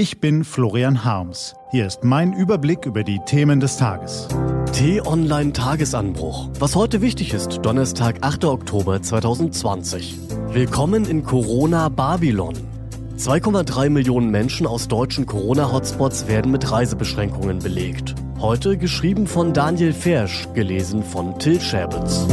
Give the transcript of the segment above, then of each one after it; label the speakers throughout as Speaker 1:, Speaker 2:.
Speaker 1: Ich bin Florian Harms. Hier ist mein Überblick über die Themen des Tages.
Speaker 2: T-Online Tagesanbruch. Was heute wichtig ist, Donnerstag, 8. Oktober 2020. Willkommen in Corona Babylon. 2,3 Millionen Menschen aus deutschen Corona-Hotspots werden mit Reisebeschränkungen belegt. Heute geschrieben von Daniel Fersch, gelesen von Till Scherbitz.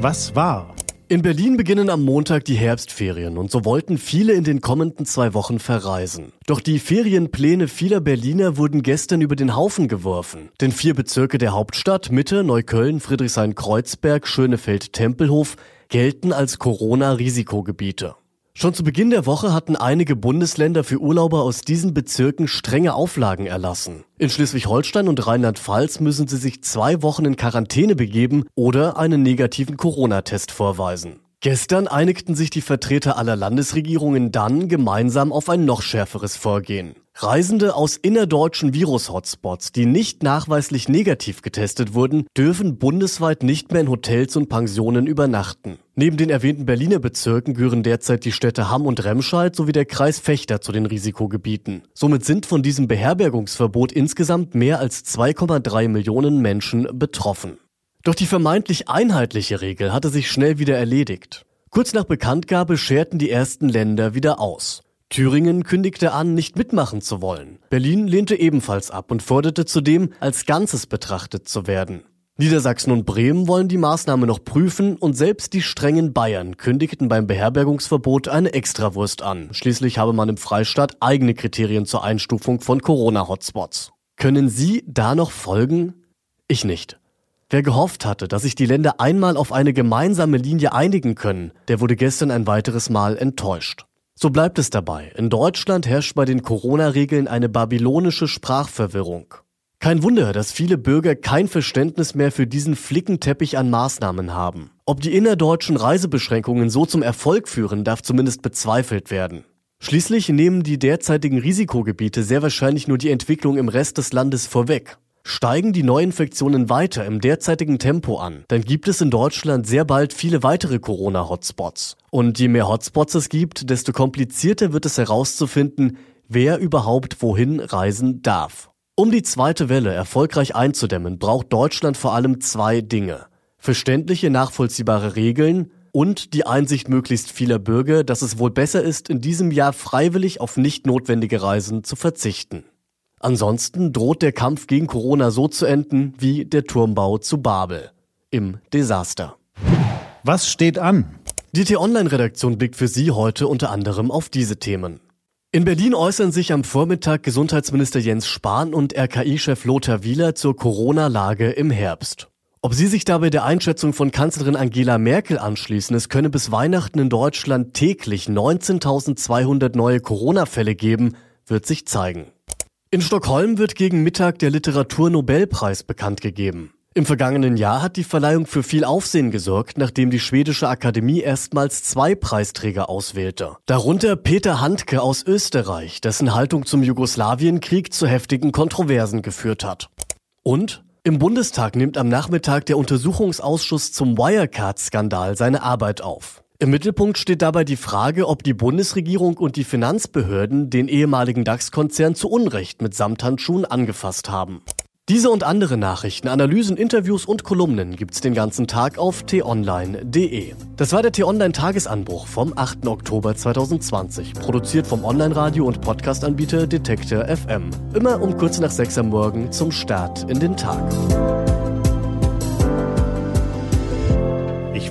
Speaker 1: Was war?
Speaker 2: In Berlin beginnen am Montag die Herbstferien und so wollten viele in den kommenden zwei Wochen verreisen. Doch die Ferienpläne vieler Berliner wurden gestern über den Haufen geworfen. Denn vier Bezirke der Hauptstadt, Mitte, Neukölln, Friedrichshain-Kreuzberg, Schönefeld-Tempelhof, gelten als Corona-Risikogebiete. Schon zu Beginn der Woche hatten einige Bundesländer für Urlauber aus diesen Bezirken strenge Auflagen erlassen. In Schleswig-Holstein und Rheinland-Pfalz müssen sie sich zwei Wochen in Quarantäne begeben oder einen negativen Corona-Test vorweisen. Gestern einigten sich die Vertreter aller Landesregierungen dann gemeinsam auf ein noch schärferes Vorgehen. Reisende aus innerdeutschen Virus-Hotspots, die nicht nachweislich negativ getestet wurden, dürfen bundesweit nicht mehr in Hotels und Pensionen übernachten. Neben den erwähnten Berliner Bezirken gehören derzeit die Städte Hamm und Remscheid sowie der Kreis Fechter zu den Risikogebieten. Somit sind von diesem Beherbergungsverbot insgesamt mehr als 2,3 Millionen Menschen betroffen. Doch die vermeintlich einheitliche Regel hatte sich schnell wieder erledigt. Kurz nach Bekanntgabe scherten die ersten Länder wieder aus. Thüringen kündigte an, nicht mitmachen zu wollen. Berlin lehnte ebenfalls ab und forderte zudem, als Ganzes betrachtet zu werden. Niedersachsen und Bremen wollen die Maßnahme noch prüfen und selbst die strengen Bayern kündigten beim Beherbergungsverbot eine Extrawurst an. Schließlich habe man im Freistaat eigene Kriterien zur Einstufung von Corona-Hotspots. Können Sie da noch folgen? Ich nicht. Wer gehofft hatte, dass sich die Länder einmal auf eine gemeinsame Linie einigen können, der wurde gestern ein weiteres Mal enttäuscht. So bleibt es dabei. In Deutschland herrscht bei den Corona-Regeln eine babylonische Sprachverwirrung. Kein Wunder, dass viele Bürger kein Verständnis mehr für diesen Flickenteppich an Maßnahmen haben. Ob die innerdeutschen Reisebeschränkungen so zum Erfolg führen, darf zumindest bezweifelt werden. Schließlich nehmen die derzeitigen Risikogebiete sehr wahrscheinlich nur die Entwicklung im Rest des Landes vorweg. Steigen die Neuinfektionen weiter im derzeitigen Tempo an, dann gibt es in Deutschland sehr bald viele weitere Corona-Hotspots. Und je mehr Hotspots es gibt, desto komplizierter wird es herauszufinden, wer überhaupt wohin reisen darf. Um die zweite Welle erfolgreich einzudämmen, braucht Deutschland vor allem zwei Dinge. Verständliche, nachvollziehbare Regeln und die Einsicht möglichst vieler Bürger, dass es wohl besser ist, in diesem Jahr freiwillig auf nicht notwendige Reisen zu verzichten. Ansonsten droht der Kampf gegen Corona so zu enden wie der Turmbau zu Babel. Im Desaster.
Speaker 1: Was steht an?
Speaker 2: Die T-Online-Redaktion blickt für Sie heute unter anderem auf diese Themen. In Berlin äußern sich am Vormittag Gesundheitsminister Jens Spahn und RKI-Chef Lothar Wieler zur Corona-Lage im Herbst. Ob sie sich dabei der Einschätzung von Kanzlerin Angela Merkel anschließen, es könne bis Weihnachten in Deutschland täglich 19.200 neue Corona-Fälle geben, wird sich zeigen. In Stockholm wird gegen Mittag der Literaturnobelpreis bekannt gegeben. Im vergangenen Jahr hat die Verleihung für viel Aufsehen gesorgt, nachdem die schwedische Akademie erstmals zwei Preisträger auswählte. Darunter Peter Handke aus Österreich, dessen Haltung zum Jugoslawienkrieg zu heftigen Kontroversen geführt hat. Und im Bundestag nimmt am Nachmittag der Untersuchungsausschuss zum Wirecard-Skandal seine Arbeit auf. Im Mittelpunkt steht dabei die Frage, ob die Bundesregierung und die Finanzbehörden den ehemaligen DAX-Konzern zu Unrecht mit Samthandschuhen angefasst haben. Diese und andere Nachrichten, Analysen, Interviews und Kolumnen gibt's den ganzen Tag auf t-online.de. Das war der t-online Tagesanbruch vom 8. Oktober 2020, produziert vom Online-Radio und Podcast-Anbieter Detektor FM. Immer um kurz nach 6 am Morgen zum Start in den Tag.